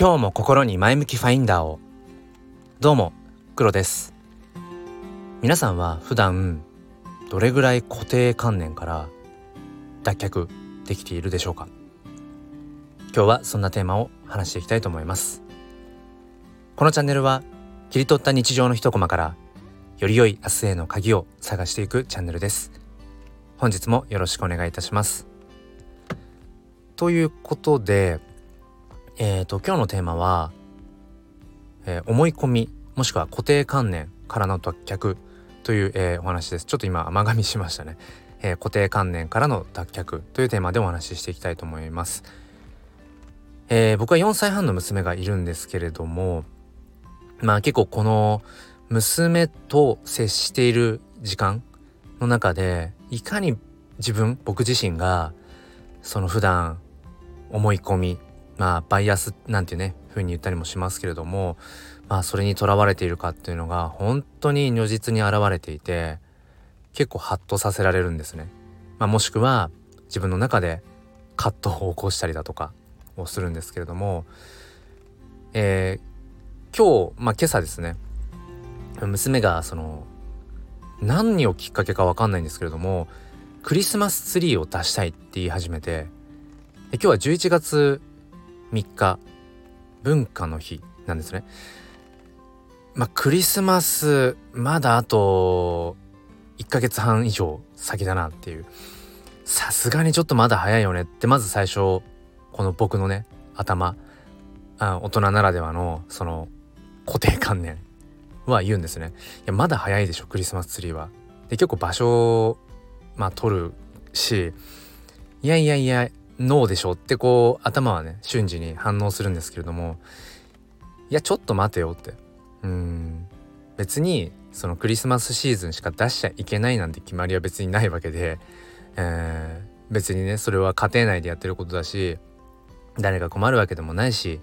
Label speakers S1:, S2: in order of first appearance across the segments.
S1: 今日も心に前向きファインダーを。どうも黒です。皆さんは普段どれぐらい固定観念から脱却できているでしょうか？今日はそんなテーマを話していきたいと思います。このチャンネルは切り取った日常の一コマからより良い明日への鍵を探していくチャンネルです。本日もよろしくお願いいたします。ということでえーと、今日のテーマは、えー、思い込みもしくは固定観念からの脱却という、えー、お話です。ちょっと今甘噛みしましたね、え、固定観念からの脱却というテーマでお話ししていきたいと思います、え僕は4歳半の娘がいるんですけれどもまあ結構この娘と接している時間の中でいかに自分僕自身がその普段思い込みまあバイアスなんていうね風に言ったりもしますけれどもまあそれにとらわれているかっていうのが本当に如実に現れていて結構ハッとさせられるんですね。まあ、もしくは自分の中で葛藤を起こしたりだとかをするんですけれども、えー、今日、まあ、今朝ですね娘がその何をきっかけか分かんないんですけれどもクリスマスツリーを出したいって言い始めて今日は11月3日文化の日なんですね。まあクリスマスまだあと1ヶ月半以上先だなっていうさすがにちょっとまだ早いよねってまず最初この僕のね頭あ大人ならではのその固定観念は言うんですね。いやまだ早いでしょクリスマスツリーは。で結構場所まあ取るしいやいやいやノーでしょってこう頭はね瞬時に反応するんですけれどもいやちょっと待てよって。うん。別にそのクリスマスシーズンしか出しちゃいけないなんて決まりは別にないわけで、えー、別にねそれは家庭内でやってることだし誰が困るわけでもないし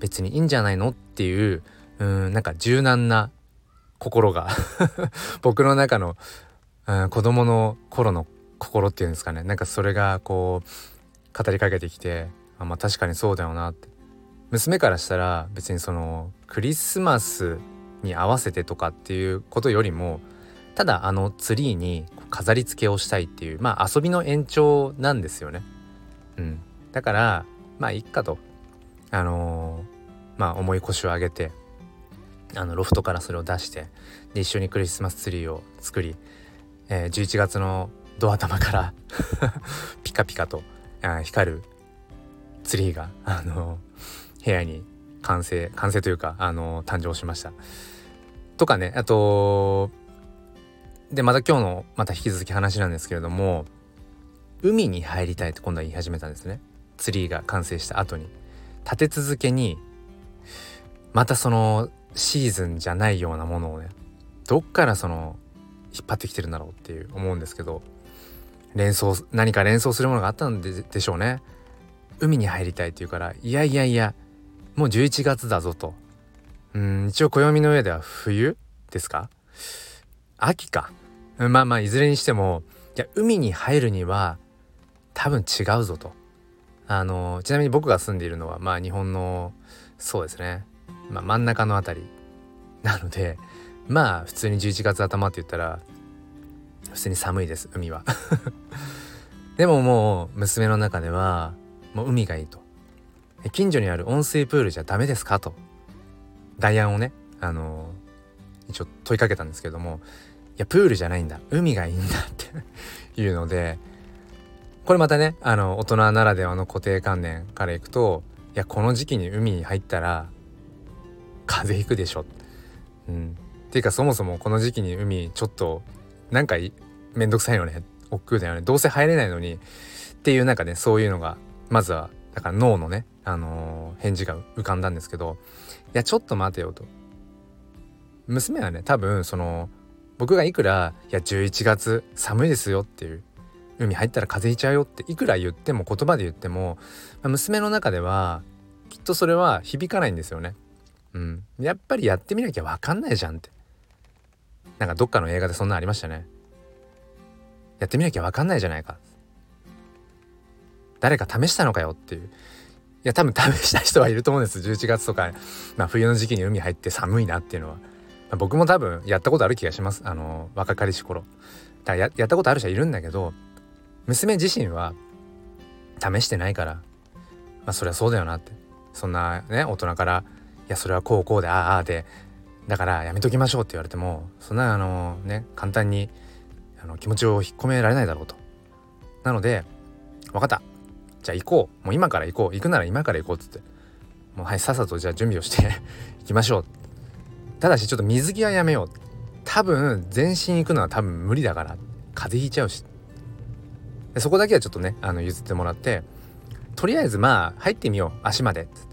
S1: 別にいいんじゃないのっていううんなんか柔軟な心が 僕の中の、うん、子供の頃の心っていうんですかね。なんかそれがこう語りかけてきてあまあ確かにそうだよなって。娘からしたら別にそのクリスマスに合わせてとかっていうことよりもただあのツリーに飾り付けをしたいっていうまあ遊びの延長なんですよね。うん、だからまあいっかと。あのー、まあ重い腰を上げてあのロフトからそれを出してで一緒にクリスマスツリーを作り、えー、11月のドア玉から ピカピカとあ光るツリーがあの部屋に完成完成というかあの誕生しました。とかねあとでまた今日のまた引き続き話なんですけれども海に入りたいって今度は言い始めたんですねツリーが完成した後に立て続けにまたそのシーズンじゃないようなものをねどっからその引っ張ってきてるんだろうっていう思うんですけど連想何か連想するものがあったんででしょうね。海に入りたいって言うからいやいやいやもう11月だぞと。うん一応暦の上では冬ですか？秋か。まあまあいずれにしてもいや海に入るには多分違うぞと。あのちなみに僕が住んでいるのはまあ日本のそうですね、まあ、真ん中の辺りなのでまあ普通に11月頭って言ったら普通に寒いです海は。でももう娘の中ではもう海がいいと。近所にある温水プールじゃダメですかと。代案をねあの一応問いかけたんですけどもいやプールじゃないんだ。海がいいんだって いうのでこれまたねあの大人ならではの固定観念からいくといやこの時期に海に入ったら風邪ひくでしょ、うん、っていうかそもそもこの時期に海ちょっとなんかめんどくさいよね。億劫だよね。どうせ入れないのに。っていうなんかねそういうのがまずはだから脳のね、あのー、返事が浮かんだんですけどいやちょっと待てよと。娘はね多分その僕がいくら「いや11月寒いですよ」っていう海入ったら風邪ひいちゃうよっていくら言っても言葉で言っても、まあ、娘の中ではきっとそれは響かないんですよね。うん、やっぱりやってみなきゃ分かんないじゃんって。なんかどっかの映画でそんなありましたね。やってみなきゃ分かんないじゃないか。誰か試したのかよっていう。いや多分試した人はいると思うんです。11月とか、まあ、冬の時期に海入って寒いなっていうのは、まあ、僕も多分やったことある気がします。あの若かりし頃。だややったことある人はいるんだけど娘自身は試してないから。まあそりゃそうだよなって。そんなね大人から「いやそれはこうこうでああああでだからやめときましょう」って言われてもそんなあのね簡単にあの気持ちを引っ込められないだろうと。なので分かった。じゃあ行こう。もう今から行こう。行くなら今から行こうっつって。もうはいさっさとじゃあ準備をして 行きましょう。ただしちょっと水着はやめよう。多分全身行くのは多分無理だから。風邪ひいちゃうし。でそこだけはちょっとねあの譲ってもらって。とりあえずまあ入ってみよう。足までっつって。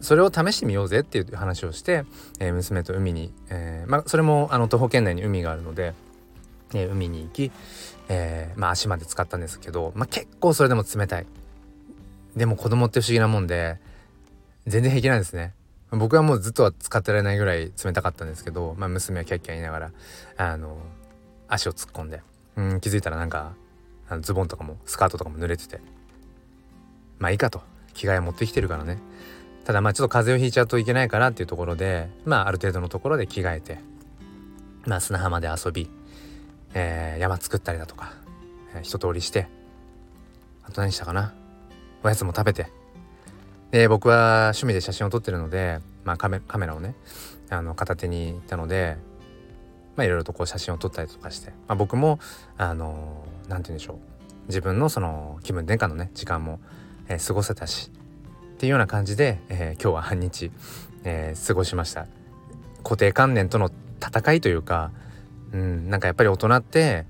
S1: それを試してみようぜっていう話をして、えー、娘と海に、えー、まあそれもあの徒歩圏内に海があるので、えー、海に行き、え、まあ足まで使ったんですけど、まあ、結構それでも冷たい。でも子供って不思議なもんで全然平気なんですね。僕はもうずっとは使ってられないぐらい冷たかったんですけど、まあ、娘はキャッキャ言いながらあの足を突っ込んでうん気づいたらなんかあのズボンとかもスカートとかも濡れててまあいいかと。着替え持ってきてるからね。ただまあちょっと風邪をひいちゃうといけないからっていうところでまあある程度のところで着替えてまあ砂浜で遊びえー、山作ったりだとか、えー、一通りしてあと何したかな？おやつも食べてで僕は趣味で写真を撮ってるので、まあ、カメカメラをねあの片手に行ったのでまあいろいろとこう写真を撮ったりとかして、まあ、僕もあの何て言うんでしょう。自分のその気分転換のね時間も、えー、過ごせたしっていうような感じで、えー、今日は半日、えー、過ごしました。固定観念との戦いというかうん、なんかやっぱり大人って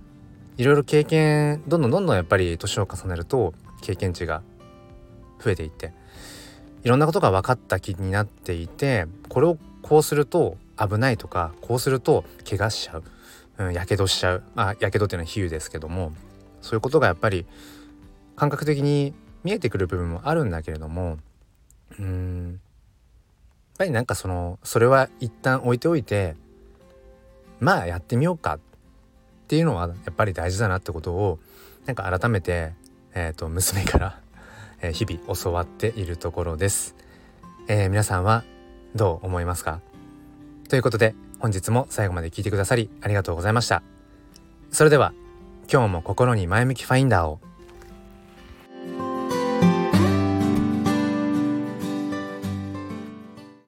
S1: いろいろ経験どんどんどんどんやっぱり年を重ねると経験値が増えていっていろんなことが分かった気になっていてこれをこうすると危ないとかこうすると怪我しちゃう。うん、やけどしちゃう。まあやけどっていうのは比喩ですけどもそういうことがやっぱり感覚的に見えてくる部分もあるんだけれどもうん。やっぱりなんかそのそれは一旦置いておいてまあやってみようかっていうのはやっぱり大事だなってことをなんか改めて、えーと、娘から 日々教わっているところです、えー、皆さんはどう思いますか？ということで本日も最後まで聞いてくださりありがとうございました。それでは今日も心に前向きファインダーを